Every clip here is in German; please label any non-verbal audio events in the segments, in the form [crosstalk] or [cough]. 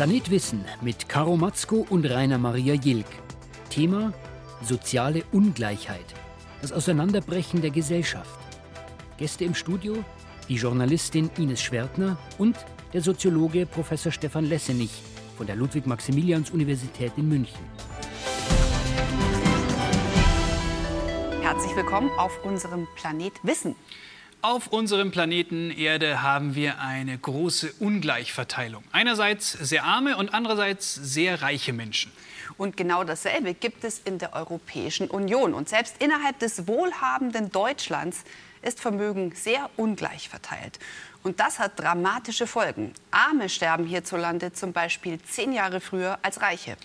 Planet Wissen mit Caro Matzko und Rainer Maria Jilk. Thema soziale Ungleichheit. Das Auseinanderbrechen der Gesellschaft. Gäste im Studio die Journalistin Ines Schwertner und der Soziologe Professor Stefan Lessenich von der Ludwig-Maximilians-Universität in München. Herzlich willkommen auf unserem Planet Wissen. Auf unserem Planeten Erde haben wir eine große Ungleichverteilung. Einerseits sehr arme und andererseits sehr reiche Menschen. Und genau dasselbe gibt es in der Europäischen Union. Und selbst innerhalb des wohlhabenden Deutschlands ist Vermögen sehr ungleich verteilt. Und das hat dramatische Folgen. Arme sterben hierzulande zum Beispiel zehn Jahre früher als Reiche.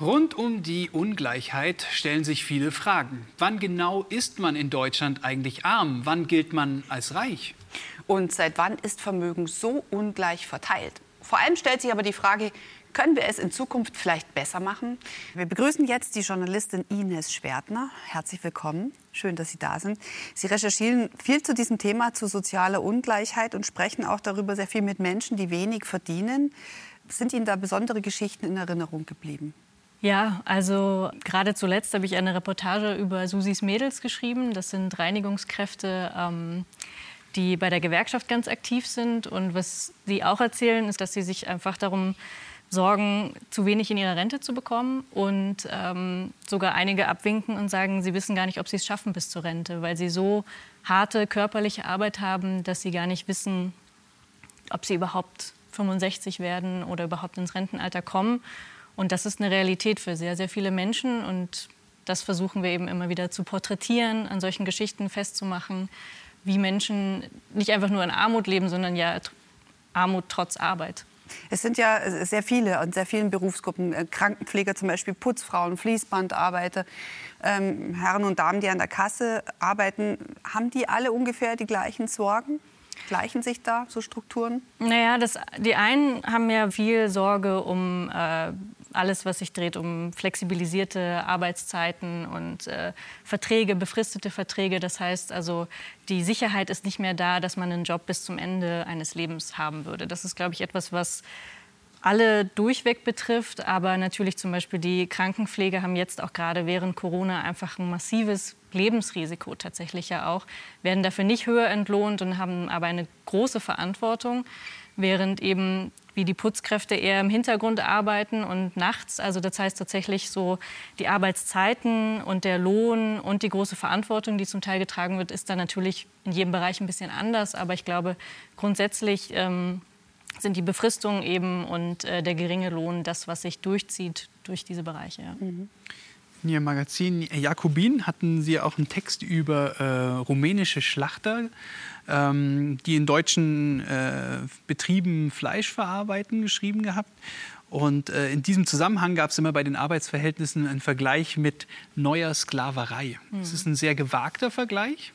Rund um die Ungleichheit stellen sich viele Fragen. Wann genau ist man in Deutschland eigentlich arm? Wann gilt man als reich? Und seit wann ist Vermögen so ungleich verteilt? Vor allem stellt sich aber die Frage, können wir es in Zukunft vielleicht besser machen? Wir begrüßen jetzt die Journalistin Ines Schwertner. Herzlich willkommen. Schön, dass Sie da sind. Sie recherchieren viel zu diesem Thema, zu sozialer Ungleichheit und sprechen auch darüber sehr viel mit Menschen, die wenig verdienen. Sind Ihnen da besondere Geschichten in Erinnerung geblieben? Ja, also gerade zuletzt habe ich eine Reportage über Susis Mädels geschrieben. Das sind Reinigungskräfte, ähm, die bei der Gewerkschaft ganz aktiv sind. Und was sie auch erzählen, ist, dass sie sich einfach darum sorgen, zu wenig in ihrer Rente zu bekommen und ähm, sogar einige abwinken und sagen, sie wissen gar nicht, ob sie es schaffen bis zur Rente, weil sie so harte körperliche Arbeit haben, dass sie gar nicht wissen, ob sie überhaupt 65 werden oder überhaupt ins Rentenalter kommen. Und das ist eine Realität für sehr, sehr viele Menschen. Und das versuchen wir eben immer wieder zu porträtieren, an solchen Geschichten festzumachen, wie Menschen nicht einfach nur in Armut leben, sondern ja Armut trotz Arbeit. Es sind ja sehr viele und sehr vielen Berufsgruppen, äh, Krankenpfleger zum Beispiel, Putzfrauen, Fließbandarbeiter, ähm, Herren und Damen, die an der Kasse arbeiten. Haben die alle ungefähr die gleichen Sorgen? Gleichen sich da so Strukturen? Naja, das, die einen haben ja viel Sorge um äh, alles, was sich dreht um flexibilisierte Arbeitszeiten und äh, Verträge, befristete Verträge. Das heißt also, die Sicherheit ist nicht mehr da, dass man einen Job bis zum Ende eines Lebens haben würde. Das ist, glaube ich, etwas, was alle durchweg betrifft. Aber natürlich zum Beispiel die Krankenpflege haben jetzt auch gerade während Corona einfach ein massives Lebensrisiko tatsächlich ja auch, werden dafür nicht höher entlohnt und haben aber eine große Verantwortung während eben wie die Putzkräfte eher im Hintergrund arbeiten und nachts. Also das heißt tatsächlich so die Arbeitszeiten und der Lohn und die große Verantwortung, die zum Teil getragen wird, ist dann natürlich in jedem Bereich ein bisschen anders. Aber ich glaube grundsätzlich ähm, sind die Befristungen eben und äh, der geringe Lohn das, was sich durchzieht durch diese Bereiche. Ja. Mhm. In Ihrem Magazin Jakobin hatten Sie auch einen Text über äh, rumänische Schlachter ähm, die in deutschen äh, Betrieben Fleisch verarbeiten, geschrieben gehabt. Und äh, in diesem Zusammenhang gab es immer bei den Arbeitsverhältnissen einen Vergleich mit neuer Sklaverei. Mhm. Das ist ein sehr gewagter Vergleich.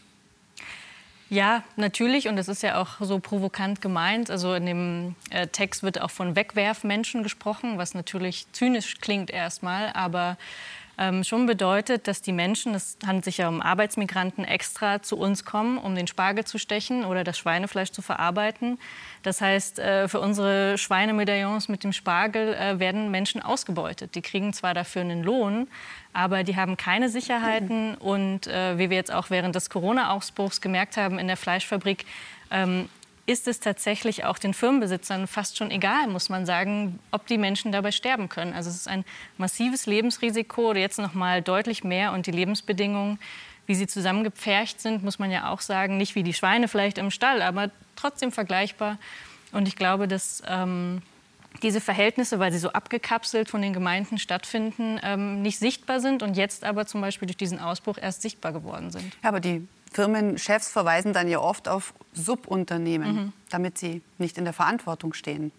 Ja, natürlich. Und das ist ja auch so provokant gemeint. Also in dem äh, Text wird auch von Wegwerfmenschen gesprochen, was natürlich zynisch klingt erstmal. Aber ähm, schon bedeutet, dass die Menschen, es handelt sich ja um Arbeitsmigranten, extra zu uns kommen, um den Spargel zu stechen oder das Schweinefleisch zu verarbeiten. Das heißt, äh, für unsere Schweinemedaillons mit dem Spargel äh, werden Menschen ausgebeutet. Die kriegen zwar dafür einen Lohn, aber die haben keine Sicherheiten. Und äh, wie wir jetzt auch während des Corona-Ausbruchs gemerkt haben in der Fleischfabrik, ähm, ist es tatsächlich auch den Firmenbesitzern fast schon egal, muss man sagen, ob die Menschen dabei sterben können. Also es ist ein massives Lebensrisiko, jetzt noch mal deutlich mehr und die Lebensbedingungen, wie sie zusammengepfercht sind, muss man ja auch sagen, nicht wie die Schweine vielleicht im Stall, aber trotzdem vergleichbar. Und ich glaube, dass ähm, diese Verhältnisse, weil sie so abgekapselt von den Gemeinden stattfinden, ähm, nicht sichtbar sind und jetzt aber zum Beispiel durch diesen Ausbruch erst sichtbar geworden sind. Aber die Firmenchefs verweisen dann ja oft auf Subunternehmen, mhm. damit sie nicht in der Verantwortung stehen.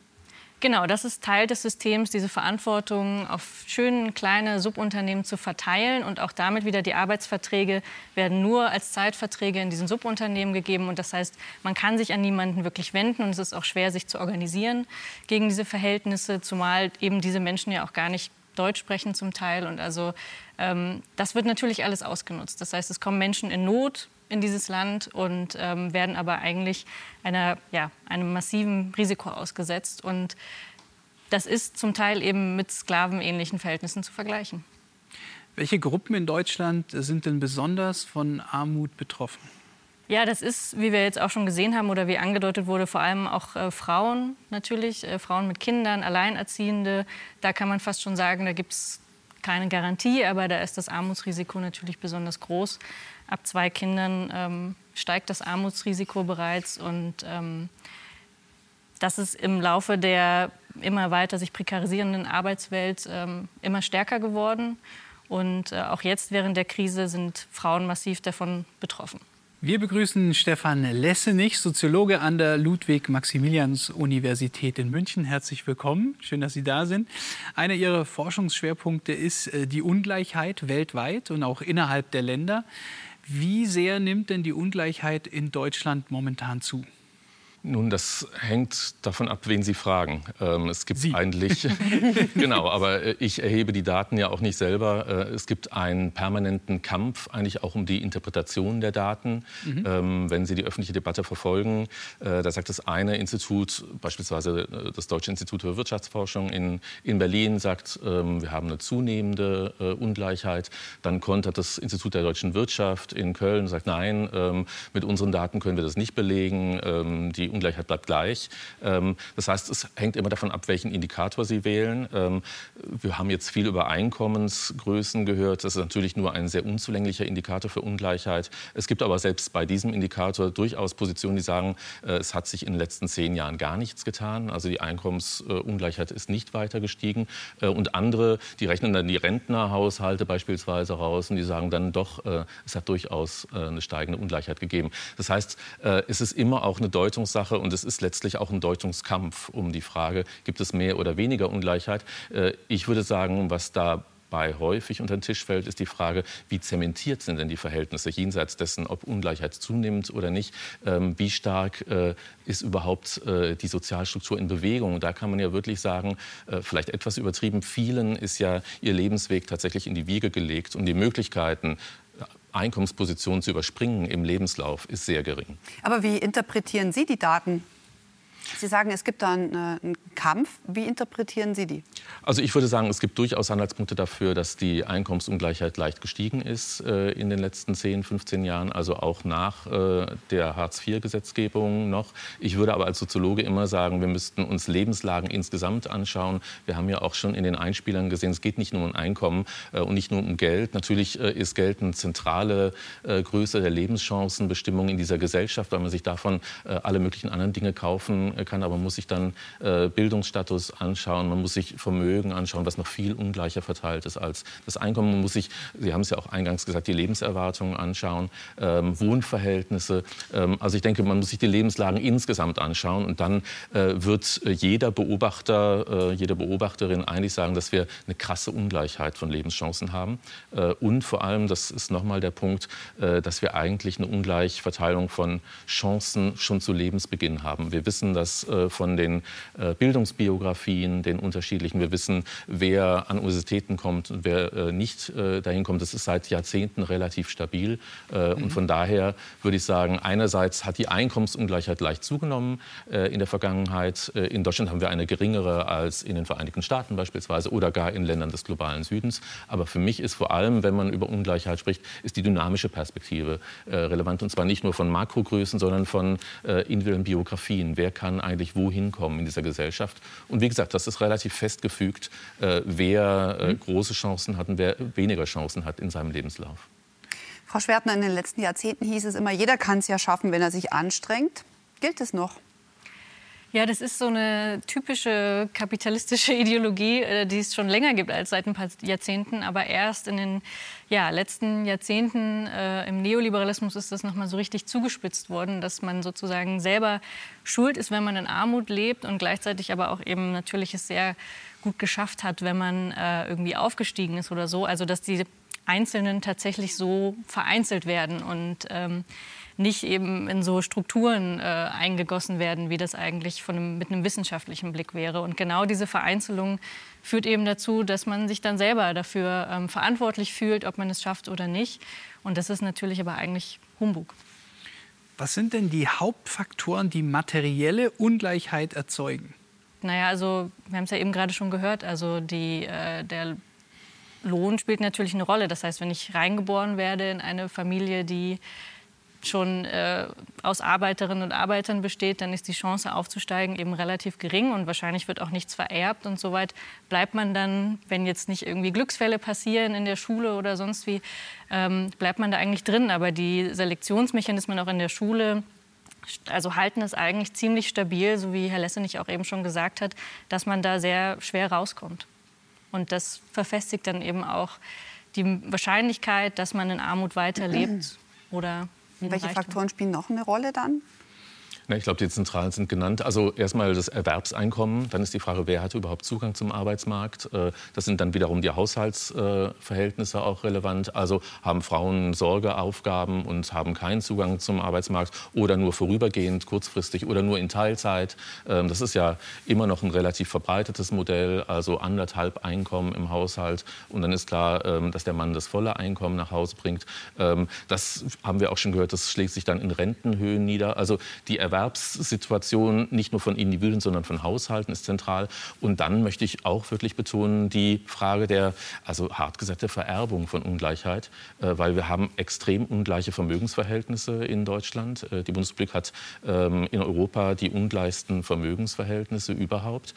Genau, das ist Teil des Systems, diese Verantwortung auf schöne kleine Subunternehmen zu verteilen. Und auch damit wieder die Arbeitsverträge werden nur als Zeitverträge in diesen Subunternehmen gegeben. Und das heißt, man kann sich an niemanden wirklich wenden. Und es ist auch schwer, sich zu organisieren gegen diese Verhältnisse, zumal eben diese Menschen ja auch gar nicht Deutsch sprechen zum Teil. Und also ähm, das wird natürlich alles ausgenutzt. Das heißt, es kommen Menschen in Not, in dieses Land und ähm, werden aber eigentlich einer, ja, einem massiven Risiko ausgesetzt. Und das ist zum Teil eben mit sklavenähnlichen Verhältnissen zu vergleichen. Welche Gruppen in Deutschland sind denn besonders von Armut betroffen? Ja, das ist, wie wir jetzt auch schon gesehen haben oder wie angedeutet wurde, vor allem auch äh, Frauen natürlich, äh, Frauen mit Kindern, Alleinerziehende. Da kann man fast schon sagen, da gibt es keine Garantie, aber da ist das Armutsrisiko natürlich besonders groß. Ab zwei Kindern ähm, steigt das Armutsrisiko bereits und ähm, das ist im Laufe der immer weiter sich prekarisierenden Arbeitswelt ähm, immer stärker geworden. Und äh, auch jetzt während der Krise sind Frauen massiv davon betroffen. Wir begrüßen Stefan Lessenich, Soziologe an der Ludwig-Maximilians-Universität in München. Herzlich willkommen. Schön, dass Sie da sind. Einer Ihrer Forschungsschwerpunkte ist äh, die Ungleichheit weltweit und auch innerhalb der Länder. Wie sehr nimmt denn die Ungleichheit in Deutschland momentan zu? Nun, das hängt davon ab, wen Sie fragen. Ähm, es gibt Sie. eigentlich, [laughs] genau, aber äh, ich erhebe die Daten ja auch nicht selber. Äh, es gibt einen permanenten Kampf eigentlich auch um die Interpretation der Daten. Mhm. Ähm, wenn Sie die öffentliche Debatte verfolgen, äh, da sagt das eine Institut, beispielsweise äh, das Deutsche Institut für Wirtschaftsforschung in, in Berlin, sagt, ähm, wir haben eine zunehmende äh, Ungleichheit. Dann kontert das Institut der deutschen Wirtschaft in Köln, sagt, nein, ähm, mit unseren Daten können wir das nicht belegen. Ähm, die Ungleichheit bleibt gleich. Ähm, das heißt, es hängt immer davon ab, welchen Indikator Sie wählen. Ähm, wir haben jetzt viel über Einkommensgrößen gehört. Das ist natürlich nur ein sehr unzulänglicher Indikator für Ungleichheit. Es gibt aber selbst bei diesem Indikator durchaus Positionen, die sagen, äh, es hat sich in den letzten zehn Jahren gar nichts getan. Also die Einkommensungleichheit ist nicht weiter gestiegen. Äh, und andere, die rechnen dann die Rentnerhaushalte beispielsweise raus und die sagen dann doch, äh, es hat durchaus eine steigende Ungleichheit gegeben. Das heißt, es ist immer auch eine Deutungssache, Sache und es ist letztlich auch ein Deutungskampf um die Frage, gibt es mehr oder weniger Ungleichheit. Äh, ich würde sagen, was da bei häufig unter den Tisch fällt, ist die Frage, wie zementiert sind denn die Verhältnisse jenseits dessen, ob Ungleichheit zunimmt oder nicht. Ähm, wie stark äh, ist überhaupt äh, die Sozialstruktur in Bewegung? Da kann man ja wirklich sagen, äh, vielleicht etwas übertrieben, vielen ist ja ihr Lebensweg tatsächlich in die Wiege gelegt und die Möglichkeiten, Einkommenspositionen zu überspringen im Lebenslauf ist sehr gering. Aber wie interpretieren Sie die Daten? Sie sagen, es gibt da einen, äh, einen, Kampf. Wie interpretieren Sie die? Also ich würde sagen, es gibt durchaus Anhaltspunkte dafür, dass die Einkommensungleichheit leicht gestiegen ist äh, in den letzten 10, 15 Jahren, also auch nach äh, der Hartz-IV-Gesetzgebung noch. Ich würde aber als Soziologe immer sagen, wir müssten uns Lebenslagen insgesamt anschauen. Wir haben ja auch schon in den Einspielern gesehen, es geht nicht nur um Einkommen äh, und nicht nur um Geld. Natürlich äh, ist Geld eine zentrale äh, Größe der Lebenschancenbestimmung in dieser Gesellschaft, weil man sich davon alle möglichen anderen Dinge kaufen kann, aber man muss sich dann äh, Bildungsstatus anschauen, man muss sich Vermögen anschauen, was noch viel ungleicher verteilt ist als das Einkommen. Man muss sich, Sie haben es ja auch eingangs gesagt, die Lebenserwartungen anschauen, ähm, Wohnverhältnisse. Ähm, also ich denke, man muss sich die Lebenslagen insgesamt anschauen und dann äh, wird jeder Beobachter, äh, jede Beobachterin eigentlich sagen, dass wir eine krasse Ungleichheit von Lebenschancen haben. Äh, und vor allem, das ist nochmal der Punkt, äh, dass wir eigentlich eine Ungleichverteilung von Chancen schon zu Lebensbeginn haben. Wir wissen, dass das äh, von den äh, Bildungsbiografien, den unterschiedlichen. Wir wissen, wer an Universitäten kommt und wer äh, nicht dahin kommt. Das ist seit Jahrzehnten relativ stabil. Mhm. Und von daher würde ich sagen, einerseits hat die Einkommensungleichheit leicht zugenommen in der Vergangenheit. In Deutschland haben wir eine geringere als in den Vereinigten Staaten beispielsweise oder gar in Ländern des globalen Südens. Aber für mich ist vor allem, wenn man über Ungleichheit spricht, ist die dynamische Perspektive relevant. Und zwar nicht nur von Makrogrößen, sondern von individuellen Biografien. Wer kann eigentlich wohin kommen in dieser Gesellschaft. Und wie gesagt, das ist relativ festgefügt, äh, wer äh, mhm. große Chancen hat und wer weniger Chancen hat in seinem Lebenslauf. Frau Schwertner, in den letzten Jahrzehnten hieß es immer, jeder kann es ja schaffen, wenn er sich anstrengt. Gilt es noch? Ja, das ist so eine typische kapitalistische [laughs] Ideologie, äh, die es schon länger gibt als seit ein paar Jahrzehnten. Aber erst in den ja, letzten Jahrzehnten äh, im Neoliberalismus ist das nochmal so richtig zugespitzt worden, dass man sozusagen selber schuld ist, wenn man in Armut lebt und gleichzeitig aber auch eben natürlich es sehr gut geschafft hat, wenn man äh, irgendwie aufgestiegen ist oder so. Also dass die Einzelnen tatsächlich so vereinzelt werden und ähm, nicht eben in so Strukturen äh, eingegossen werden, wie das eigentlich von einem, mit einem wissenschaftlichen Blick wäre. Und genau diese Vereinzelung führt eben dazu, dass man sich dann selber dafür ähm, verantwortlich fühlt, ob man es schafft oder nicht. Und das ist natürlich aber eigentlich Humbug. Was sind denn die Hauptfaktoren, die materielle Ungleichheit erzeugen? Naja, also wir haben es ja eben gerade schon gehört. Also die, äh, der Lohn spielt natürlich eine Rolle. Das heißt, wenn ich reingeboren werde in eine Familie, die schon äh, aus Arbeiterinnen und Arbeitern besteht, dann ist die Chance aufzusteigen eben relativ gering und wahrscheinlich wird auch nichts vererbt und soweit bleibt man dann, wenn jetzt nicht irgendwie Glücksfälle passieren in der Schule oder sonst wie, ähm, bleibt man da eigentlich drin. Aber die Selektionsmechanismen auch in der Schule also halten es eigentlich ziemlich stabil, so wie Herr Lessenich auch eben schon gesagt hat, dass man da sehr schwer rauskommt. Und das verfestigt dann eben auch die Wahrscheinlichkeit, dass man in Armut weiterlebt [clears throat] oder welche Reichtum. Faktoren spielen noch eine Rolle dann? Na, ich glaube, die zentralen sind genannt. Also erstmal das Erwerbseinkommen. Dann ist die Frage, wer hat überhaupt Zugang zum Arbeitsmarkt? Äh, das sind dann wiederum die Haushaltsverhältnisse auch relevant. Also haben Frauen Sorgeaufgaben und haben keinen Zugang zum Arbeitsmarkt oder nur vorübergehend, kurzfristig oder nur in Teilzeit. Ähm, das ist ja immer noch ein relativ verbreitetes Modell, also anderthalb Einkommen im Haushalt. Und dann ist klar, ähm, dass der Mann das volle Einkommen nach Hause bringt. Ähm, das haben wir auch schon gehört, das schlägt sich dann in Rentenhöhen nieder. Also die Erwerbs Erwerbssituation nicht nur von Individuen, sondern von Haushalten ist zentral. Und dann möchte ich auch wirklich betonen die Frage der, also hart Vererbung von Ungleichheit, äh, weil wir haben extrem ungleiche Vermögensverhältnisse in Deutschland. Äh, die Bundesrepublik hat ähm, in Europa die ungleichsten Vermögensverhältnisse überhaupt.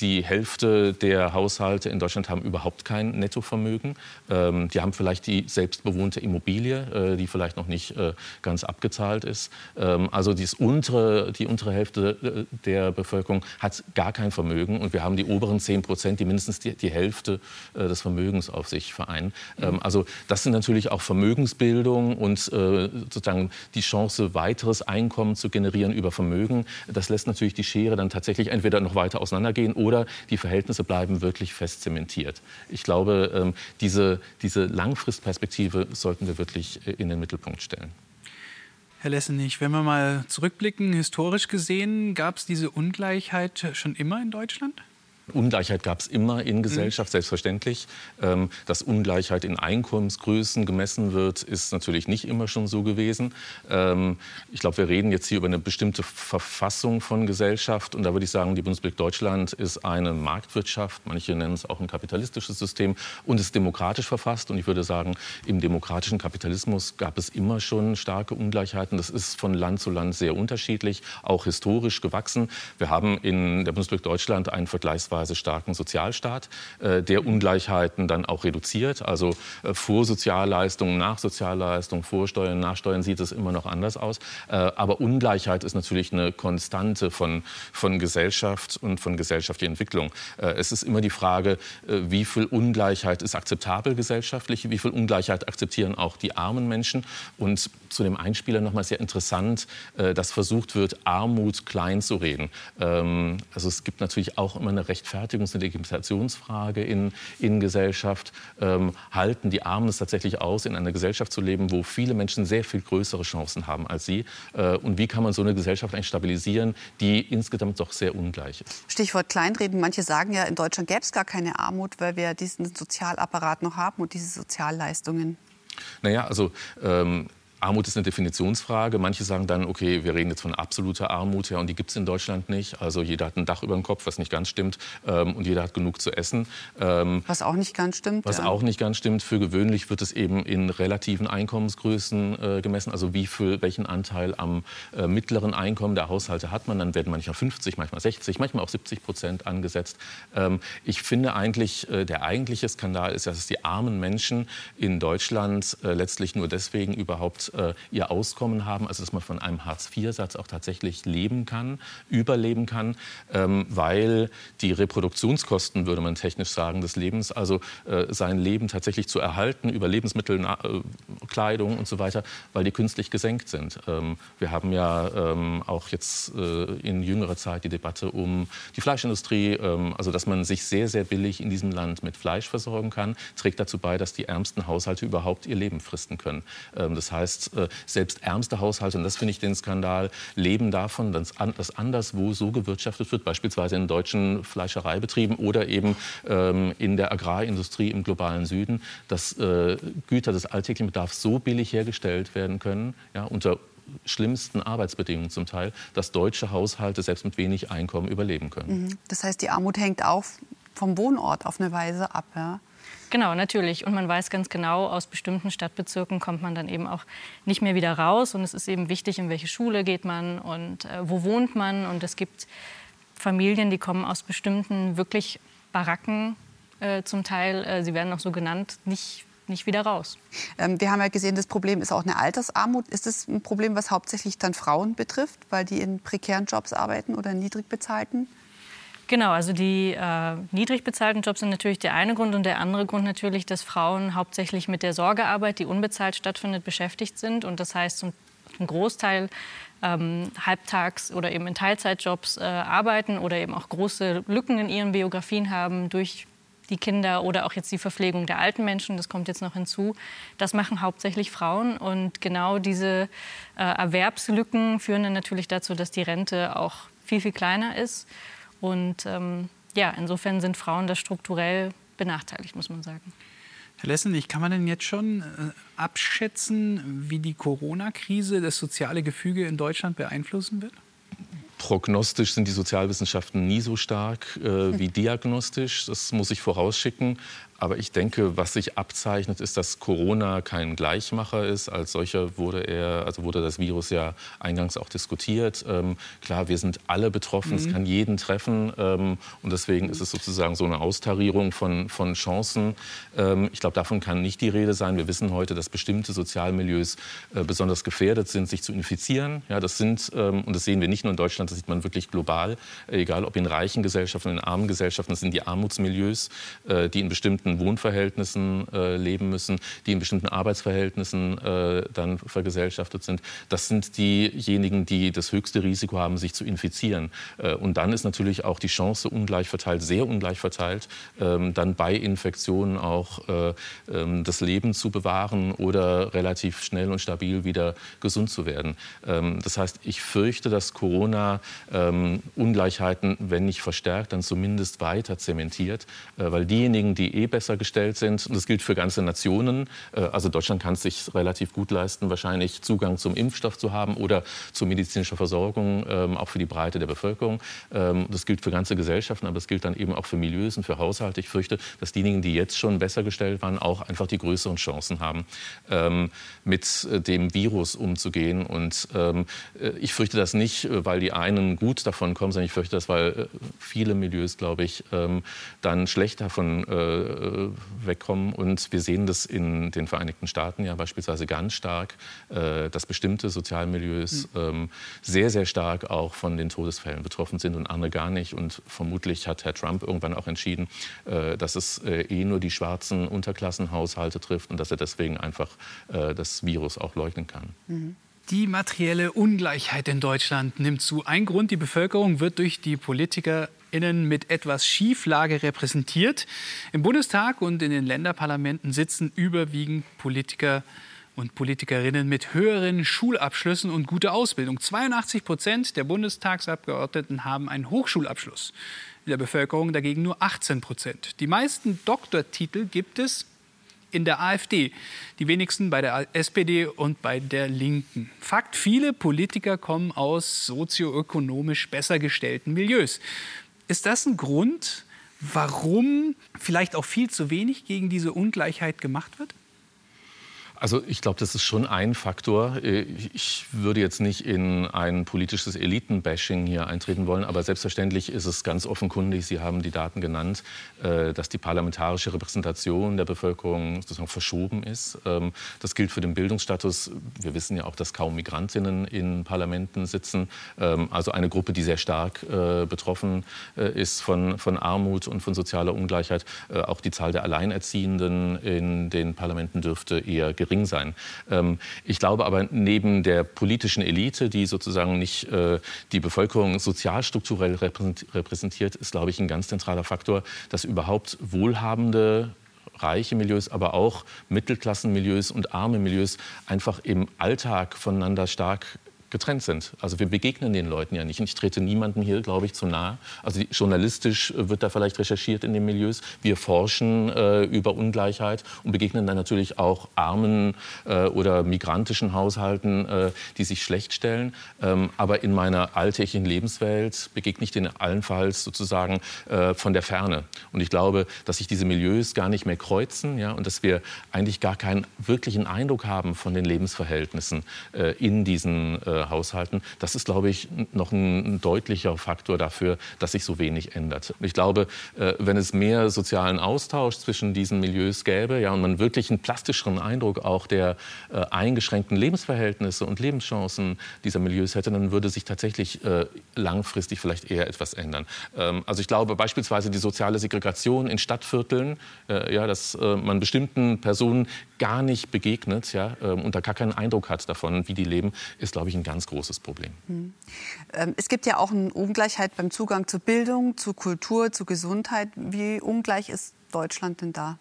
Die Hälfte der Haushalte in Deutschland haben überhaupt kein Nettovermögen. Ähm, die haben vielleicht die selbstbewohnte Immobilie, äh, die vielleicht noch nicht äh, ganz abgezahlt ist. Ähm, also untere, die untere Hälfte äh, der Bevölkerung hat gar kein Vermögen. Und wir haben die oberen 10 Prozent, die mindestens die, die Hälfte äh, des Vermögens auf sich vereinen. Ähm, also das sind natürlich auch Vermögensbildung und äh, sozusagen die Chance, weiteres Einkommen zu generieren über Vermögen. Das lässt natürlich die Schere dann tatsächlich entweder noch weiter auseinandergehen oder die Verhältnisse bleiben wirklich fest zementiert. Ich glaube, ähm, diese, diese Langfristperspektive sollten wir wirklich äh, in den Mittelpunkt stellen. Herr Lessenich, wenn wir mal zurückblicken, historisch gesehen, gab es diese Ungleichheit schon immer in Deutschland? Ungleichheit gab es immer in Gesellschaft, mhm. selbstverständlich. Ähm, dass Ungleichheit in Einkommensgrößen gemessen wird, ist natürlich nicht immer schon so gewesen. Ähm, ich glaube, wir reden jetzt hier über eine bestimmte Verfassung von Gesellschaft. Und da würde ich sagen, die Bundesrepublik Deutschland ist eine Marktwirtschaft. Manche nennen es auch ein kapitalistisches System und ist demokratisch verfasst. Und ich würde sagen, im demokratischen Kapitalismus gab es immer schon starke Ungleichheiten. Das ist von Land zu Land sehr unterschiedlich, auch historisch gewachsen. Wir haben in der Bundesrepublik Deutschland einen vergleichsweise vergleichsweise starken Sozialstaat, äh, der Ungleichheiten dann auch reduziert. Also äh, vor Sozialleistungen, nach Sozialleistungen, vor Steuern, nach Steuern sieht es immer noch anders aus. Äh, aber Ungleichheit ist natürlich eine Konstante von, von Gesellschaft und von gesellschaftlicher Entwicklung. Es ist immer die Frage, wie viel Ungleichheit ist akzeptabel gesellschaftlich, wie viel Ungleichheit akzeptieren auch die armen Menschen. Und zu dem Einspieler noch mal sehr interessant, dass versucht wird, Armut klein zu reden. Ähm, also es gibt natürlich auch immer eine recht Rechtfertigungs- und Legitimationsfrage in, in Gesellschaft. Ähm, halten die Armen es tatsächlich aus, in einer Gesellschaft zu leben, wo viele Menschen sehr viel größere Chancen haben als sie? Äh, und wie kann man so eine Gesellschaft eigentlich stabilisieren, die insgesamt doch sehr ungleich ist? Stichwort Kleinreden. Manche sagen ja, in Deutschland gäbe es gar keine Armut, weil wir diesen Sozialapparat noch haben und diese Sozialleistungen. Naja, also ähm, Armut ist eine Definitionsfrage. Manche sagen dann, okay, wir reden jetzt von absoluter Armut, ja, und die gibt es in Deutschland nicht. Also jeder hat ein Dach über dem Kopf, was nicht ganz stimmt, ähm, und jeder hat genug zu essen. Ähm, was auch nicht ganz stimmt. Was ja. auch nicht ganz stimmt. Für gewöhnlich wird es eben in relativen Einkommensgrößen äh, gemessen. Also wie viel, welchen Anteil am äh, mittleren Einkommen der Haushalte hat man. Dann werden manchmal 50, manchmal 60, manchmal auch 70 Prozent angesetzt. Ähm, ich finde eigentlich, äh, der eigentliche Skandal ist, dass die armen Menschen in Deutschland äh, letztlich nur deswegen überhaupt äh, ihr Auskommen haben, also dass man von einem Hartz-IV-Satz auch tatsächlich leben kann, überleben kann, ähm, weil die Reproduktionskosten, würde man technisch sagen, des Lebens, also äh, sein Leben tatsächlich zu erhalten über Lebensmittel, Na äh, Kleidung und so weiter, weil die künstlich gesenkt sind. Ähm, wir haben ja ähm, auch jetzt äh, in jüngerer Zeit die Debatte um die Fleischindustrie, ähm, also dass man sich sehr, sehr billig in diesem Land mit Fleisch versorgen kann, trägt dazu bei, dass die ärmsten Haushalte überhaupt ihr Leben fristen können. Ähm, das heißt, äh, selbst ärmste Haushalte, und das finde ich den Skandal, leben davon, dass, an, dass anderswo so gewirtschaftet wird, beispielsweise in deutschen Fleischereibetrieben oder eben ähm, in der Agrarindustrie im globalen Süden, dass äh, Güter des alltäglichen Bedarfs so billig hergestellt werden können, ja, unter schlimmsten Arbeitsbedingungen zum Teil, dass deutsche Haushalte selbst mit wenig Einkommen überleben können. Mhm. Das heißt, die Armut hängt auch vom Wohnort auf eine Weise ab. Ja? Genau, natürlich. Und man weiß ganz genau, aus bestimmten Stadtbezirken kommt man dann eben auch nicht mehr wieder raus. Und es ist eben wichtig, in welche Schule geht man und äh, wo wohnt man. Und es gibt Familien, die kommen aus bestimmten wirklich Baracken äh, zum Teil. Äh, sie werden auch so genannt, nicht nicht wieder raus. Ähm, wir haben ja gesehen, das Problem ist auch eine Altersarmut. Ist das ein Problem, was hauptsächlich dann Frauen betrifft, weil die in prekären Jobs arbeiten oder niedrig bezahlten? Genau, also die äh, niedrig bezahlten Jobs sind natürlich der eine Grund und der andere Grund natürlich, dass Frauen hauptsächlich mit der Sorgearbeit, die unbezahlt stattfindet, beschäftigt sind und das heißt, ein Großteil ähm, halbtags oder eben in Teilzeitjobs äh, arbeiten oder eben auch große Lücken in ihren Biografien haben durch die Kinder oder auch jetzt die Verpflegung der alten Menschen, das kommt jetzt noch hinzu. Das machen hauptsächlich Frauen und genau diese äh, Erwerbslücken führen dann natürlich dazu, dass die Rente auch viel, viel kleiner ist. Und ähm, ja, insofern sind Frauen da strukturell benachteiligt, muss man sagen. Herr Lessenich, kann man denn jetzt schon äh, abschätzen, wie die Corona-Krise das soziale Gefüge in Deutschland beeinflussen wird? Prognostisch sind die Sozialwissenschaften nie so stark äh, wie [laughs] diagnostisch. Das muss ich vorausschicken. Aber ich denke, was sich abzeichnet, ist, dass Corona kein Gleichmacher ist. Als solcher wurde er, also wurde das Virus ja eingangs auch diskutiert. Ähm, klar, wir sind alle betroffen, mhm. es kann jeden treffen. Ähm, und deswegen ist es sozusagen so eine Austarierung von, von Chancen. Ähm, ich glaube, davon kann nicht die Rede sein. Wir wissen heute, dass bestimmte Sozialmilieus äh, besonders gefährdet sind, sich zu infizieren. Ja, das sind, ähm, und das sehen wir nicht nur in Deutschland, das sieht man wirklich global. Äh, egal ob in reichen Gesellschaften, in armen Gesellschaften, das sind die Armutsmilieus, äh, die in bestimmten bestimmten Wohnverhältnissen äh, leben müssen, die in bestimmten Arbeitsverhältnissen äh, dann vergesellschaftet sind. Das sind diejenigen, die das höchste Risiko haben, sich zu infizieren. Äh, und dann ist natürlich auch die Chance ungleich verteilt, sehr ungleich verteilt, ähm, dann bei Infektionen auch äh, ähm, das Leben zu bewahren oder relativ schnell und stabil wieder gesund zu werden. Ähm, das heißt, ich fürchte, dass Corona Ungleichheiten, wenn nicht verstärkt, dann zumindest weiter zementiert, äh, weil diejenigen, die eh besser gestellt sind. Und das gilt für ganze Nationen. Äh, also Deutschland kann es sich relativ gut leisten, wahrscheinlich Zugang zum Impfstoff zu haben oder zu medizinischer Versorgung, ähm, auch für die Breite der Bevölkerung. Ähm, das gilt für ganze Gesellschaften, aber es gilt dann eben auch für Milieus und für Haushalte. Ich fürchte, dass diejenigen, die jetzt schon besser gestellt waren, auch einfach die größeren Chancen haben, ähm, mit äh, dem Virus umzugehen. Und äh, ich fürchte das nicht, weil die einen gut davon kommen, sondern ich fürchte das, weil viele Milieus, glaube ich, dann schlecht davon wegkommen. Und wir sehen das in den Vereinigten Staaten ja beispielsweise ganz stark, äh, dass bestimmte Sozialmilieus mhm. sehr, sehr stark auch von den Todesfällen betroffen sind und andere gar nicht. Und vermutlich hat Herr Trump irgendwann auch entschieden, äh, dass es eh nur die schwarzen Unterklassenhaushalte trifft und dass er deswegen einfach das Virus auch leugnen kann. Mhm. Die materielle Ungleichheit in Deutschland nimmt zu. Ein Grund, die Bevölkerung wird durch die Politiker PolitikerInnen mit etwas Schieflage repräsentiert. Im Bundestag und in den Länderparlamenten sitzen überwiegend Politiker und Politikerinnen mit höheren Schulabschlüssen und guter Ausbildung. 82 Prozent der Bundestagsabgeordneten haben einen Hochschulabschluss. In der Bevölkerung dagegen nur 18 Prozent. Die meisten Doktortitel gibt es in der AfD, die wenigsten bei der SPD und bei der Linken. Fakt, viele Politiker kommen aus sozioökonomisch besser gestellten Milieus. Ist das ein Grund, warum vielleicht auch viel zu wenig gegen diese Ungleichheit gemacht wird? Also ich glaube, das ist schon ein Faktor. Ich würde jetzt nicht in ein politisches Elitenbashing hier eintreten wollen, aber selbstverständlich ist es ganz offenkundig, Sie haben die Daten genannt, äh, dass die parlamentarische Repräsentation der Bevölkerung sozusagen verschoben ist. Ähm, das gilt für den Bildungsstatus. Wir wissen ja auch, dass kaum Migrantinnen in Parlamenten sitzen. Ähm, also eine Gruppe, die sehr stark äh, betroffen äh, ist von, von Armut und von sozialer Ungleichheit. Auch die Zahl der Alleinerziehenden in den Parlamenten dürfte eher gering sein. Ähm, ich glaube aber, neben der politischen Elite, die sozusagen nicht äh, die Bevölkerung sozialstrukturell repräsentiert, ist, glaube ich, ein ganz zentraler Faktor, dass überhaupt wohlhabende reiche Milieus, aber auch Mittelklassenmilieus und arme Milieus einfach im Alltag voneinander stark getrennt sind. Also wir begegnen den Leuten ja nicht. Ich trete niemandem hier, glaube ich, zu nahe. Also journalistisch wird da vielleicht recherchiert in den Milieus. Wir forschen äh, über Ungleichheit und begegnen dann natürlich auch armen äh, oder migrantischen Haushalten, äh, die sich schlecht stellen. Ähm, aber in meiner alltäglichen Lebenswelt begegne ich denen allenfalls sozusagen äh, von der Ferne. Und ich glaube, dass sich diese Milieus gar nicht mehr kreuzen ja, und dass wir eigentlich gar keinen wirklichen Eindruck haben von den Lebensverhältnissen äh, in diesen äh, Haushalten. Das ist, glaube ich, noch ein, deutlicher Faktor dafür, dass sich so wenig ändert. Ich glaube, äh, wenn es mehr sozialen Austausch zwischen diesen Milieus gäbe ja, und man wirklich einen plastischeren Eindruck auch der äh, eingeschränkten Lebensverhältnisse und Lebenschancen dieser Milieus hätte, dann würde sich tatsächlich äh, langfristig vielleicht eher etwas ändern. Ähm, also ich glaube beispielsweise die soziale Segregation in Stadtvierteln, ja, dass man bestimmten Personen gar nicht begegnet ja, ähm, und da gar keinen Eindruck hat davon, wie die leben, ist, glaube ich, ein ganz großes Problem. Hm. Ähm, es gibt ja auch eine Ungleichheit beim Zugang zu Bildung, zu Kultur, zu Gesundheit. Wie ungleich ist Deutschland denn da?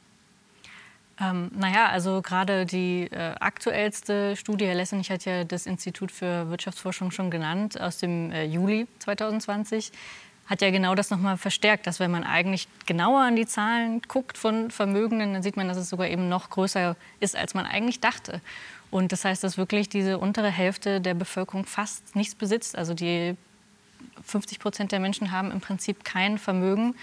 Ähm, naja, also gerade die äh, aktuellste Studie, Herr Lessenich hat ja das Institut für Wirtschaftsforschung schon genannt, aus dem äh, Juli 2020, hat ja genau das nochmal verstärkt, dass wenn man eigentlich genauer an die Zahlen guckt von Vermögenden, dann sieht man, dass es sogar eben noch größer ist, als man eigentlich dachte. Und das heißt, dass wirklich diese untere Hälfte der Bevölkerung fast nichts besitzt. Also die 50 Prozent der Menschen haben im Prinzip kein Vermögen.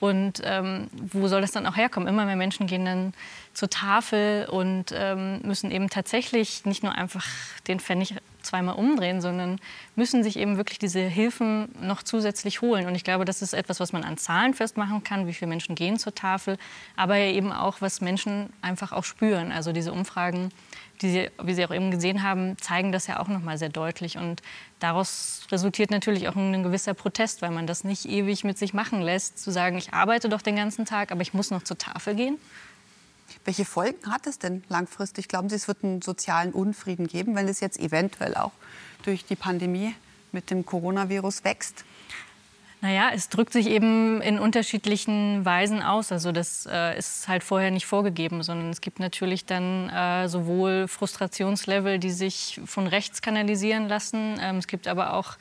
Und ähm, wo soll das dann auch herkommen? Immer mehr Menschen gehen dann zur Tafel und ähm, müssen eben tatsächlich nicht nur einfach den Pfennig zweimal umdrehen, sondern müssen sich eben wirklich diese Hilfen noch zusätzlich holen. Und ich glaube, das ist etwas, was man an Zahlen festmachen kann, wie viele Menschen gehen zur Tafel, aber eben auch, was Menschen einfach auch spüren. Also diese Umfragen die Sie, wie Sie auch eben gesehen haben, zeigen das ja auch noch mal sehr deutlich. Und daraus resultiert natürlich auch ein gewisser Protest, weil man das nicht ewig mit sich machen lässt, zu sagen, ich arbeite doch den ganzen Tag, aber ich muss noch zur Tafel gehen. Welche Folgen hat es denn langfristig? Glauben Sie, es wird einen sozialen Unfrieden geben, wenn es jetzt eventuell auch durch die Pandemie mit dem Coronavirus wächst? Naja, es drückt sich eben in unterschiedlichen Weisen aus. Also das äh, ist halt vorher nicht vorgegeben, sondern es gibt natürlich dann äh, sowohl Frustrationslevel, die sich von rechts kanalisieren lassen. Ähm, es gibt aber auch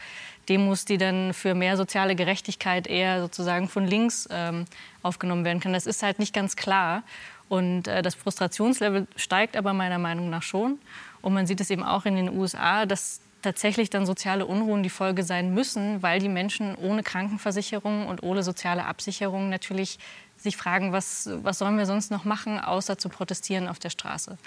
Demos, die dann für mehr soziale Gerechtigkeit eher sozusagen von links ähm, aufgenommen werden können. Das ist halt nicht ganz klar. Und äh, das Frustrationslevel steigt aber meiner Meinung nach schon. Und man sieht es eben auch in den USA, dass tatsächlich dann soziale Unruhen die Folge sein müssen, weil die Menschen ohne Krankenversicherung und ohne soziale Absicherung natürlich sich fragen, was, was sollen wir sonst noch machen, außer zu protestieren auf der Straße.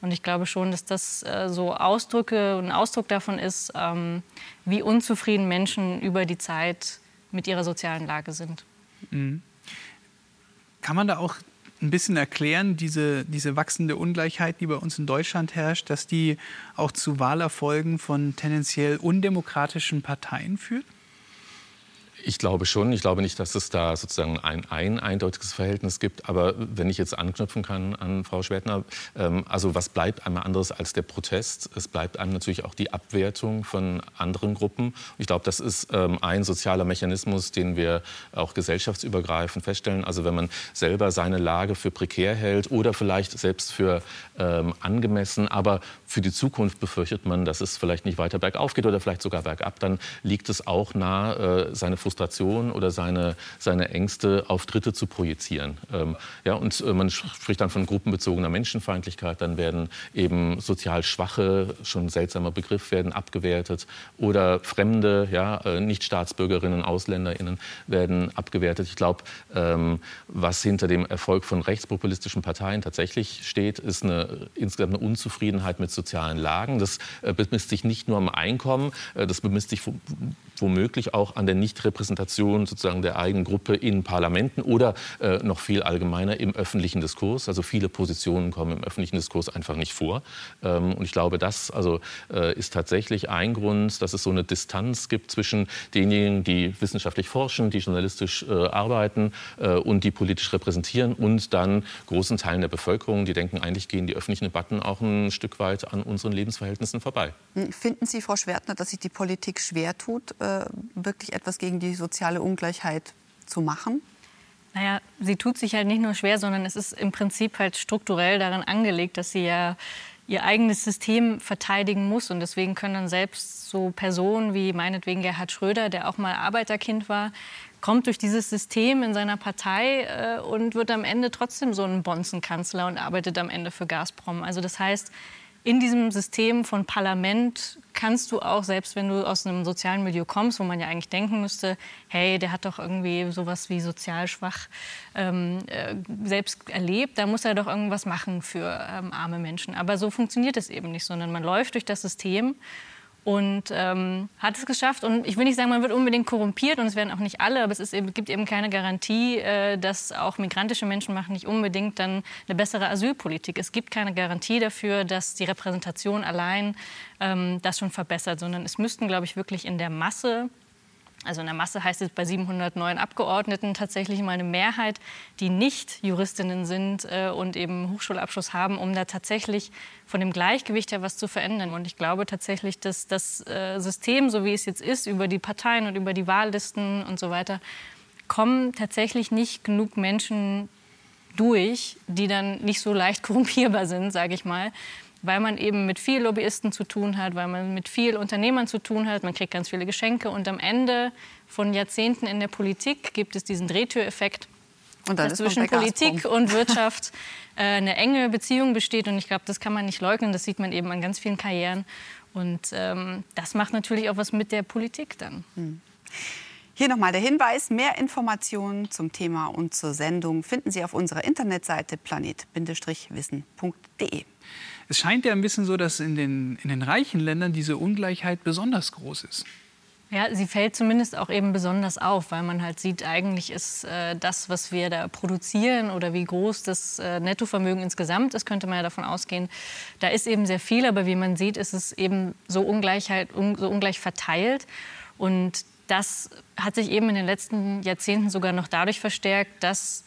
Und ich glaube schon, dass das äh, so Ausdrücke, ein Ausdruck davon ist, ähm, wie unzufrieden Menschen über die Zeit mit ihrer sozialen Lage sind. Mhm. Kann man da auch ein bisschen erklären, diese, diese wachsende Ungleichheit, die bei uns in Deutschland herrscht, dass die auch zu Wahlerfolgen von tendenziell undemokratischen Parteien führt? Ich glaube schon. Ich glaube nicht, dass es da sozusagen ein, ein eindeutiges Verhältnis gibt. Aber wenn ich jetzt anknüpfen kann an Frau Schwertner, ähm, also was bleibt einmal anderes als der Protest? Es bleibt einem natürlich auch die Abwertung von anderen Gruppen. Ich glaube, das ist ähm, ein sozialer Mechanismus, den wir auch gesellschaftsübergreifend feststellen. Also wenn man selber seine Lage für prekär hält oder vielleicht selbst für ähm, angemessen, aber für die Zukunft befürchtet man, dass es vielleicht nicht weiter bergauf geht oder vielleicht sogar bergab, dann liegt es auch nahe, äh, seine Frustration oder seine, seine Ängste auf Dritte zu projizieren. Ähm, ja, und äh, man spricht dann von gruppenbezogener Menschenfeindlichkeit, dann werden eben sozial Schwache, schon ein seltsamer Begriff, werden abgewertet oder Fremde, ja, äh, Nichtstaatsbürgerinnen, AusländerInnen werden abgewertet. Ich glaube, ähm, was hinter dem Erfolg von rechtspopulistischen Parteien tatsächlich steht, ist eine, insgesamt eine Unzufriedenheit mit sozialen Lagen. Das äh, bemisst sich nicht nur am Einkommen, äh, das bemisst sich womöglich auch an der Nichtrepräsentation sozusagen der eigenen Gruppe in Parlamenten oder äh, noch viel allgemeiner im öffentlichen Diskurs. Also viele Positionen kommen im öffentlichen Diskurs einfach nicht vor. Ähm, und ich glaube, das also, äh, ist tatsächlich ein Grund, dass es so eine Distanz gibt zwischen denjenigen, die wissenschaftlich forschen, die journalistisch äh, arbeiten äh, und die politisch repräsentieren und dann großen Teilen der Bevölkerung, die denken, eigentlich gehen die öffentlichen Debatten auch ein Stück weit an unseren Lebensverhältnissen vorbei. Finden Sie, Frau Schwertner, dass sich die Politik schwer tut, äh, wirklich etwas gegen die soziale Ungleichheit zu machen? Naja, sie tut sich halt nicht nur schwer, sondern es ist im Prinzip halt strukturell daran angelegt, dass sie ja ihr eigenes System verteidigen muss. Und deswegen können dann selbst so Personen wie meinetwegen Gerhard Schröder, der auch mal Arbeiterkind war, kommt durch dieses System in seiner Partei äh, und wird am Ende trotzdem so ein Bonzenkanzler und arbeitet am Ende für Gazprom. Also das heißt, in diesem System von Parlament kannst du auch, selbst wenn du aus einem sozialen Milieu kommst, wo man ja eigentlich denken müsste, hey, der hat doch irgendwie sowas wie sozial schwach ähm, äh, selbst erlebt, da muss er doch irgendwas machen für ähm, arme Menschen. Aber so funktioniert es eben nicht, sondern man läuft durch das System und ähm, hat es geschafft. Und ich will nicht sagen, man wird unbedingt korrumpiert und es werden auch nicht alle, aber es eben, gibt eben keine Garantie, äh, dass auch migrantische Menschen machen nicht unbedingt dann eine bessere Asylpolitik. Es gibt keine Garantie dafür, dass die Repräsentation allein ähm, das schon verbessert, sondern es müssten, glaube ich, wirklich in der Masse also in der Masse heißt es bei 709 Abgeordneten tatsächlich mal eine Mehrheit, die nicht Juristinnen sind äh, und eben Hochschulabschluss haben, um da tatsächlich von dem Gleichgewicht her was zu verändern. Und ich glaube tatsächlich, dass das äh, System, so wie es jetzt ist, über die Parteien und über die Wahllisten und so weiter, kommen tatsächlich nicht genug Menschen durch, die dann nicht so leicht [laughs] korrumpierbar sind, sage ich mal weil man eben mit viel Lobbyisten zu tun hat, weil man mit viel Unternehmern zu tun hat. Man kriegt ganz viele Geschenke und am Ende von Jahrzehnten in der Politik gibt es diesen Drehtüreffekt, dass zwischen Politik und Wirtschaft äh, eine enge Beziehung besteht. Und ich glaube, das kann man nicht leugnen. Das sieht man eben an ganz vielen Karrieren. Und ähm, das macht natürlich auch was mit der Politik dann. Hm. Hier nochmal der Hinweis, mehr Informationen zum Thema und zur Sendung finden Sie auf unserer Internetseite planet-wissen.de. Es scheint ja ein bisschen so, dass in den, in den reichen Ländern diese Ungleichheit besonders groß ist. Ja, sie fällt zumindest auch eben besonders auf, weil man halt sieht, eigentlich ist äh, das, was wir da produzieren oder wie groß das äh, Nettovermögen insgesamt ist, könnte man ja davon ausgehen, da ist eben sehr viel, aber wie man sieht, ist es eben so, Ungleichheit, un, so ungleich verteilt. Und das hat sich eben in den letzten Jahrzehnten sogar noch dadurch verstärkt, dass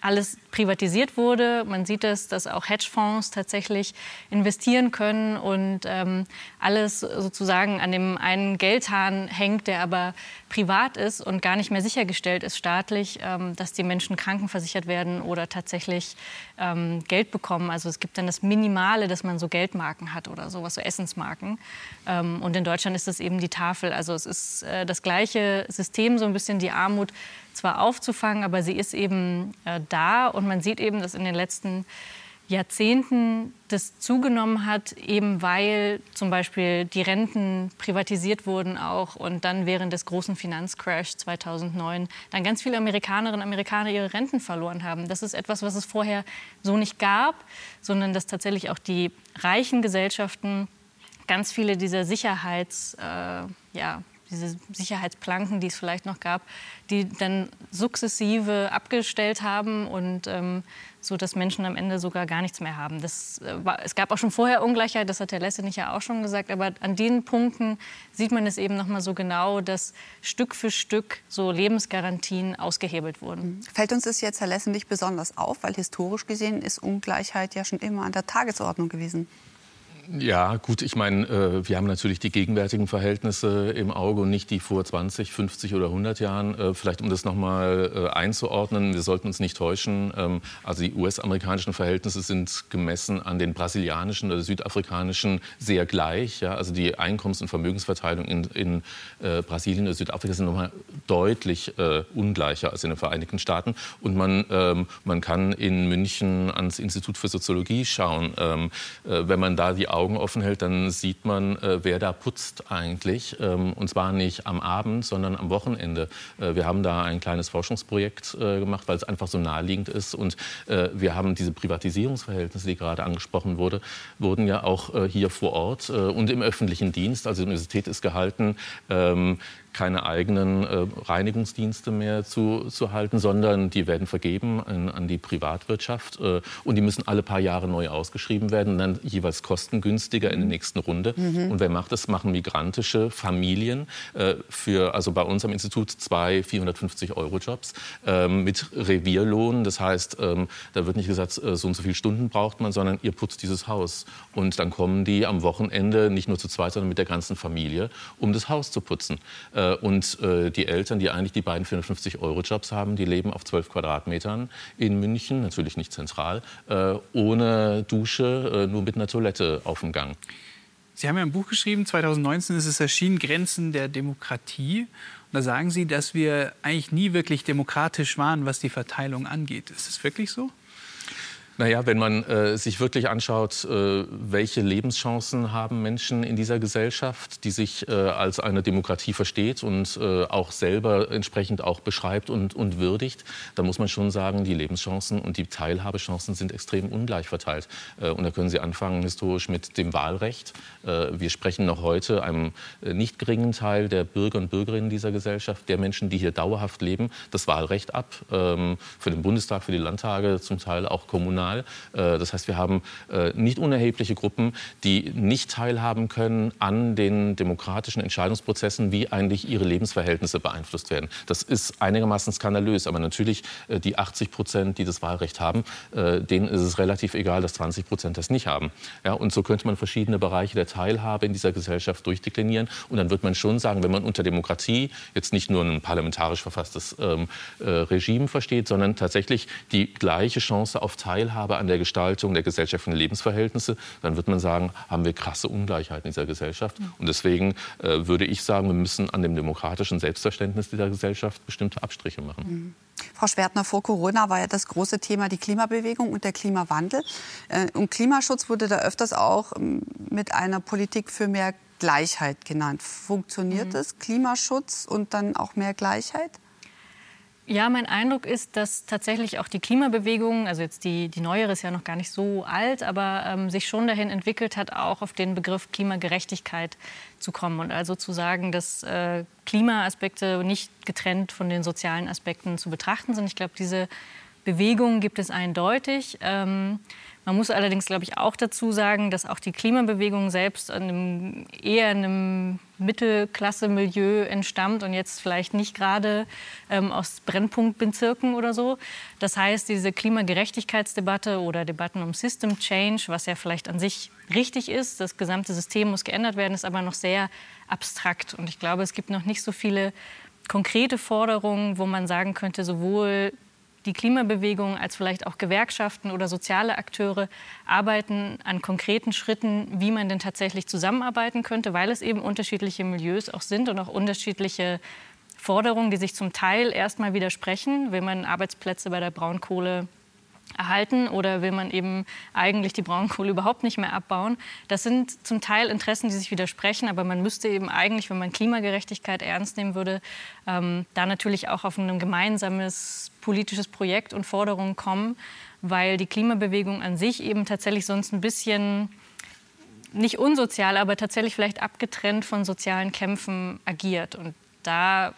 alles privatisiert wurde. Man sieht es, dass auch Hedgefonds tatsächlich investieren können und ähm, alles sozusagen an dem einen Geldhahn hängt, der aber privat ist und gar nicht mehr sichergestellt ist staatlich, ähm, dass die Menschen krankenversichert werden oder tatsächlich ähm, Geld bekommen. Also es gibt dann das Minimale, dass man so Geldmarken hat oder sowas, so Essensmarken. Ähm, und in Deutschland ist das eben die Tafel. Also es ist äh, das gleiche System, so ein bisschen die Armut zwar aufzufangen, aber sie ist eben äh, da und man sieht eben, dass in den letzten Jahrzehnten das zugenommen hat, eben weil zum Beispiel die Renten privatisiert wurden auch und dann während des großen Finanzcrash 2009 dann ganz viele Amerikanerinnen und Amerikaner ihre Renten verloren haben. Das ist etwas, was es vorher so nicht gab, sondern dass tatsächlich auch die reichen Gesellschaften ganz viele dieser Sicherheits, äh, ja, diese Sicherheitsplanken, die es vielleicht noch gab, die dann sukzessive abgestellt haben und ähm, so, dass Menschen am Ende sogar gar nichts mehr haben. Das, äh, war, es gab auch schon vorher Ungleichheit, das hat Herr Lessenich ja auch schon gesagt, aber an den Punkten sieht man es eben noch mal so genau, dass Stück für Stück so Lebensgarantien ausgehebelt wurden. Mhm. Fällt uns das jetzt, Herr Lessenich, besonders auf, weil historisch gesehen ist Ungleichheit ja schon immer an der Tagesordnung gewesen? Ja, gut, ich meine, äh, wir haben natürlich die gegenwärtigen Verhältnisse im Auge und nicht die vor 20, 50 oder 100 Jahren. Äh, vielleicht, um das noch mal äh, einzuordnen, wir sollten uns nicht täuschen. Ähm, also die US-amerikanischen Verhältnisse sind gemessen an den brasilianischen oder südafrikanischen sehr gleich. Ja? Also die Einkommens- und Vermögensverteilung in, in äh, Brasilien oder Südafrika sind noch mal deutlich äh, ungleicher als in den Vereinigten Staaten. Und man, ähm, man kann in München ans Institut für Soziologie schauen. Ähm, äh, wenn man da die Augen offen hält, dann sieht man, äh, wer da putzt eigentlich. Ähm, und zwar nicht am Abend, sondern am Wochenende. Äh, wir haben da ein kleines Forschungsprojekt äh, gemacht, weil es einfach so naheliegend ist. Und wir haben diese Privatisierungsverhältnisse, die gerade angesprochen wurde, wurden ja auch hier vor Ort und im öffentlichen Dienst. Also die Universität ist gehalten, ähm, keine eigenen äh, Reinigungsdienste mehr zu, zu halten, sondern die werden vergeben an, an die Privatwirtschaft äh, und die müssen alle paar Jahre neu ausgeschrieben werden und dann jeweils kostengünstiger in der nächsten Runde. Mhm. Und wer macht das? Machen migrantische Familien äh, für, also bei uns am Institut zwei 450 Euro Jobs ähm, mit Revierlohn. Das heißt, ähm, da wird nicht gesagt, äh, so und so viele Stunden braucht man, sondern ihr putzt dieses Haus. Und dann kommen die am Wochenende nicht nur zu zweit, sondern mit der ganzen Familie, um das Haus zu putzen. Äh, und äh, die Eltern, die eigentlich die beiden 450-Euro-Jobs haben, die leben auf 12 Quadratmetern in München, natürlich nicht zentral, äh, ohne Dusche, nur mit einer Toilette auf dem Gang. Sie haben ja ein Buch geschrieben, 2019 ist es erschienen, Grenzen der Demokratie. Und da sagen Sie, dass wir eigentlich nie wirklich demokratisch waren, was die Verteilung angeht. Ist es wirklich so? Naja, wenn man äh, sich wirklich anschaut, äh, welche Lebenschancen haben Menschen in dieser Gesellschaft, die sich äh, als eine Demokratie versteht und äh, auch selber entsprechend auch beschreibt und, und würdigt, dann muss man schon sagen, die Lebenschancen und die Teilhabechancen sind extrem ungleich verteilt. Äh, und da können Sie anfangen historisch mit dem Wahlrecht. Äh, wir sprechen noch heute einem nicht geringen Teil der Bürger und Bürgerinnen dieser Gesellschaft, der Menschen, die hier dauerhaft leben, das Wahlrecht ab. Ähm, für den Bundestag, für die Landtage, zum Teil auch kommunal national. Äh, das heißt, wir haben äh, nicht unerhebliche Gruppen, die nicht teilhaben können an den demokratischen Entscheidungsprozessen, wie eigentlich ihre Lebensverhältnisse beeinflusst werden. Das ist einigermaßen skandalös, aber natürlich äh, die 80 Prozent, die das Wahlrecht haben, denen ist es relativ egal, dass 20 Prozent das nicht haben. Ja, und so könnte man verschiedene Bereiche der Teilhabe in dieser Gesellschaft durchdeklinieren. Und dann wird man schon sagen, wenn man unter Demokratie jetzt nicht nur ein parlamentarisch verfasstes ähm, äh, Regime versteht, sondern tatsächlich die gleiche Chance auf Teilhabe Teilhabe an der Gestaltung der gesellschaftlichen Lebensverhältnisse, dann wird man sagen, haben wir krasse Ungleichheiten in dieser Gesellschaft. Und deswegen äh, würde ich sagen, wir müssen an dem demokratischen Selbstverständnis dieser Gesellschaft bestimmte Abstriche machen. Mhm. Frau Schwertner, vor Corona war ja das große Thema die Klimabewegung und der Klimawandel. Äh, und Klimaschutz wurde da öfters auch ähm, mit einer Politik für mehr Gleichheit genannt. Funktioniert mhm. es, Klimaschutz und dann auch mehr Gleichheit? Ja, mein Eindruck ist, dass tatsächlich auch die Klimabewegung, also jetzt die, die neuere ist ja noch gar nicht so alt, aber ähm, sich schon dahin entwickelt hat, auch auf den Begriff Klimagerechtigkeit zu kommen und also zu sagen, dass äh, Klimaaspekte nicht getrennt von den sozialen Aspekten zu betrachten sind. Ich glaube, diese Bewegung gibt es eindeutig. Ähm, man muss allerdings, glaube ich, auch dazu sagen, dass auch die Klimabewegung selbst einem, eher in einem Mittelklasse-Milieu entstammt und jetzt vielleicht nicht gerade ähm, aus Brennpunktbezirken oder so. Das heißt, diese Klimagerechtigkeitsdebatte oder Debatten um System Change, was ja vielleicht an sich richtig ist, das gesamte System muss geändert werden, ist aber noch sehr abstrakt. Und ich glaube, es gibt noch nicht so viele konkrete Forderungen, wo man sagen könnte, sowohl die Klimabewegung als vielleicht auch Gewerkschaften oder soziale Akteure arbeiten an konkreten Schritten, wie man denn tatsächlich zusammenarbeiten könnte, weil es eben unterschiedliche Milieus auch sind und auch unterschiedliche Forderungen, die sich zum Teil erstmal widersprechen. Will man Arbeitsplätze bei der Braunkohle erhalten oder will man eben eigentlich die Braunkohle überhaupt nicht mehr abbauen. Das sind zum Teil Interessen, die sich widersprechen, aber man müsste eben eigentlich, wenn man Klimagerechtigkeit ernst nehmen würde, ähm, da natürlich auch auf ein gemeinsames politisches Projekt und Forderungen kommen, weil die Klimabewegung an sich eben tatsächlich sonst ein bisschen nicht unsozial, aber tatsächlich vielleicht abgetrennt von sozialen Kämpfen agiert. Und da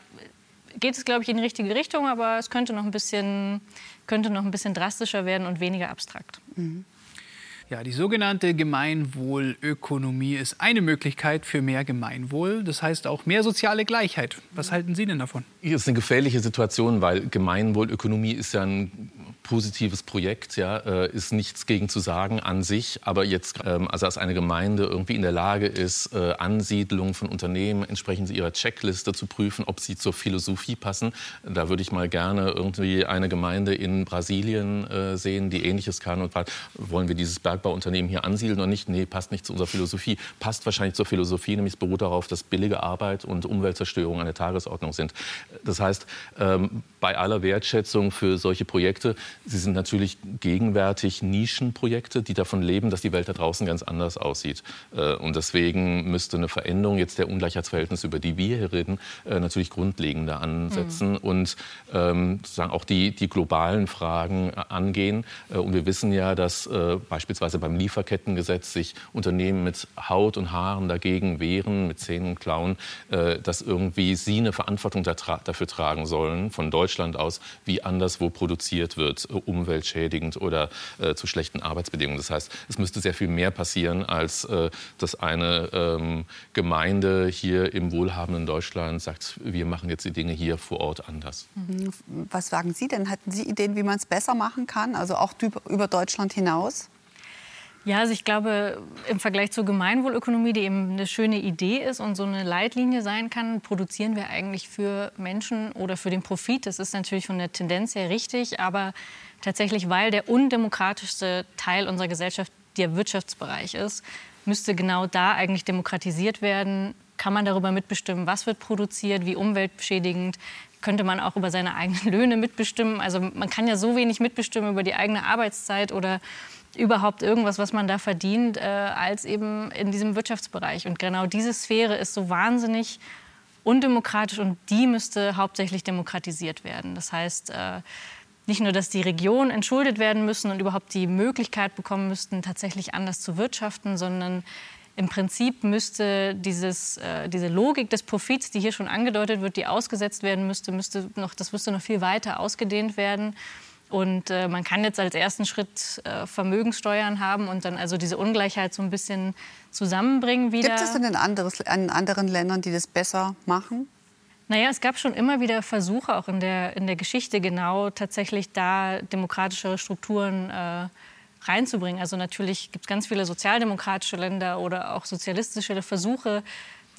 geht es, glaube ich, in die richtige Richtung, aber es könnte noch ein bisschen könnte noch ein bisschen drastischer werden und weniger abstrakt. Mhm. Ja, die sogenannte Gemeinwohlökonomie ist eine Möglichkeit für mehr Gemeinwohl. Das heißt auch mehr soziale Gleichheit. Was halten Sie denn davon? Das ist eine gefährliche Situation, weil Gemeinwohlökonomie ist ja ein positives Projekt, ja, äh, ist nichts gegen zu sagen an sich. Aber jetzt, ähm, also als eine Gemeinde irgendwie in der Lage ist, äh, Ansiedlungen von Unternehmen entsprechend ihrer Checkliste zu prüfen, ob sie zur Philosophie passen, da würde ich mal gerne irgendwie eine Gemeinde in Brasilien äh, sehen, die Ähnliches kann und fragt, wollen wir dieses Bergbauunternehmen hier ansiedeln oder nicht? Nee, passt nicht zu unserer Philosophie. Passt wahrscheinlich zur Philosophie, nämlich es beruht darauf, dass billige Arbeit und Umweltzerstörung an der Tagesordnung sind. Das heißt, ähm, bei aller Wertschätzung für solche Projekte Sie sind natürlich gegenwärtig Nischenprojekte, die davon leben, dass die Welt da draußen ganz anders aussieht. Äh, und deswegen müsste eine Veränderung jetzt der Ungleichheitsverhältnisse, über die wir hier reden, äh, natürlich grundlegender ansetzen mhm. und ähm, sozusagen auch die, die globalen Fragen äh, angehen. Und wir wissen ja, dass beispielsweise beim Lieferkettengesetz sich Unternehmen mit Haut und Haaren dagegen wehren, mit Zähnen und Klauen, dass irgendwie sie eine Verantwortung dafür tragen sollen, von Deutschland aus, wie anderswo produziert wird umweltschädigend oder äh, zu schlechten Arbeitsbedingungen. Das heißt, es müsste sehr viel mehr passieren, als äh, dass eine ähm, Gemeinde hier im wohlhabenden Deutschland sagt, wir machen jetzt die Dinge hier vor Ort anders. Mhm. Was sagen Sie denn? Hatten Sie Ideen, wie man es besser machen kann, also auch über Deutschland hinaus? Ja, also ich glaube, im Vergleich zur Gemeinwohlökonomie, die eben eine schöne Idee ist und so eine Leitlinie sein kann, produzieren wir eigentlich für Menschen oder für den Profit. Das ist natürlich von der Tendenz her richtig, aber tatsächlich, weil der undemokratischste Teil unserer Gesellschaft der Wirtschaftsbereich ist, müsste genau da eigentlich demokratisiert werden. Kann man darüber mitbestimmen, was wird produziert, wie umweltschädigend, könnte man auch über seine eigenen Löhne mitbestimmen. Also man kann ja so wenig mitbestimmen über die eigene Arbeitszeit oder überhaupt irgendwas, was man da verdient, äh, als eben in diesem Wirtschaftsbereich. Und genau diese Sphäre ist so wahnsinnig undemokratisch und die müsste hauptsächlich demokratisiert werden. Das heißt, äh, nicht nur, dass die Regionen entschuldet werden müssen und überhaupt die Möglichkeit bekommen müssten, tatsächlich anders zu wirtschaften, sondern im Prinzip müsste dieses, äh, diese Logik des Profits, die hier schon angedeutet wird, die ausgesetzt werden müsste, müsste noch, das müsste noch viel weiter ausgedehnt werden. Und äh, man kann jetzt als ersten Schritt äh, Vermögenssteuern haben und dann also diese Ungleichheit so ein bisschen zusammenbringen wieder. Gibt es denn in, anderes, in anderen Ländern, die das besser machen? Naja, es gab schon immer wieder Versuche, auch in der, in der Geschichte genau tatsächlich da demokratischere Strukturen äh, reinzubringen. Also natürlich gibt es ganz viele sozialdemokratische Länder oder auch sozialistische Versuche,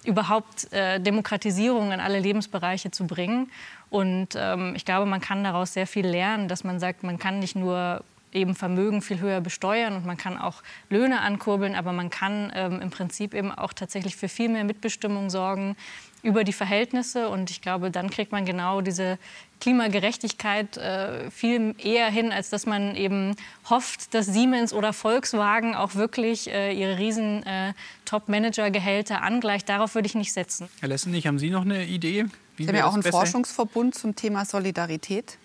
überhaupt äh, Demokratisierung in alle Lebensbereiche zu bringen. Und ähm, ich glaube, man kann daraus sehr viel lernen, dass man sagt, man kann nicht nur eben Vermögen viel höher besteuern und man kann auch Löhne ankurbeln, aber man kann ähm, im Prinzip eben auch tatsächlich für viel mehr Mitbestimmung sorgen über die Verhältnisse. Und ich glaube, dann kriegt man genau diese Klimagerechtigkeit äh, viel eher hin, als dass man eben hofft, dass Siemens oder Volkswagen auch wirklich äh, ihre riesen äh, Top-Manager-Gehälter angleicht. Darauf würde ich nicht setzen. Herr Lessenich, haben Sie noch eine Idee? Wie Sie haben ja auch einen Forschungsverbund zum Thema Solidarität.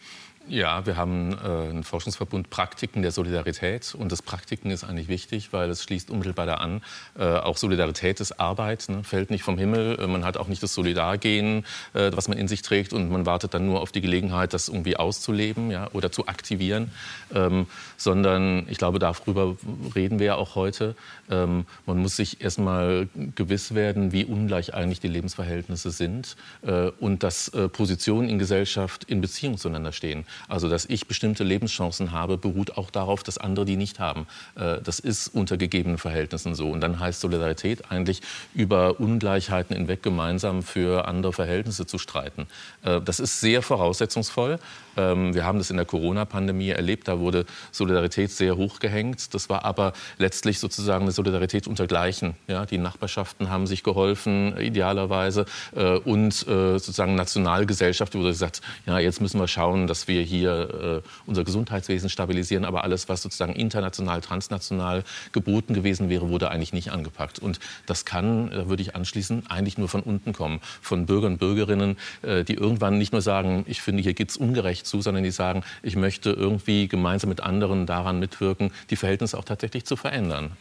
Ja, wir haben äh, einen Forschungsverbund Praktiken der Solidarität. Und das Praktiken ist eigentlich wichtig, weil es schließt unmittelbar da an. Äh, auch Solidarität ist Arbeit, ne? fällt nicht vom Himmel. Äh, man hat auch nicht das Solidargehen, äh, was man in sich trägt. Und man wartet dann nur auf die Gelegenheit, das irgendwie auszuleben ja? oder zu aktivieren. Ähm, sondern ich glaube, darüber reden wir ja auch heute. Ähm, man muss sich erstmal gewiss werden, wie ungleich eigentlich die Lebensverhältnisse sind äh, und dass äh, Positionen in Gesellschaft in Beziehung zueinander stehen. Also dass ich bestimmte Lebenschancen habe, beruht auch darauf, dass andere die nicht haben. Äh, das ist unter gegebenen Verhältnissen so. Und dann heißt Solidarität eigentlich über Ungleichheiten hinweg gemeinsam für andere Verhältnisse zu streiten. Äh, das ist sehr voraussetzungsvoll. Ähm, wir haben das in der Corona-Pandemie erlebt. Da wurde Solidarität sehr hoch gehängt. Das war aber letztlich sozusagen eine Solidarität unter Gleichen. Ja, die Nachbarschaften haben sich geholfen, idealerweise. Äh, und sozusagen Nationalgesellschaft wurde gesagt, ja, jetzt müssen wir schauen, dass wir hier äh, unser Gesundheitswesen stabilisieren, aber alles, was sozusagen international, transnational geboten gewesen wäre, wurde eigentlich nicht angepackt. Und das kann, da würde ich anschließen, eigentlich nur von unten kommen, von Bürgern und Bürgerinnen, äh, die irgendwann nicht nur sagen, ich finde, hier geht es ungerecht zu, sondern die sagen, ich möchte irgendwie gemeinsam mit anderen daran mitwirken, die Verhältnisse auch tatsächlich zu verändern.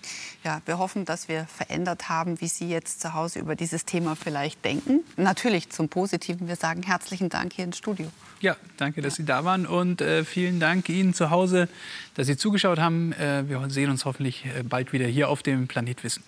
Ja, wir hoffen, dass wir verändert haben, wie Sie jetzt zu Hause über dieses Thema vielleicht denken. Natürlich zum Positiven. Wir sagen herzlichen Dank hier ins Studio. Ja, danke, dass Sie da waren und äh, vielen Dank Ihnen zu Hause, dass Sie zugeschaut haben. Äh, wir sehen uns hoffentlich äh, bald wieder hier auf dem Planet Wissen.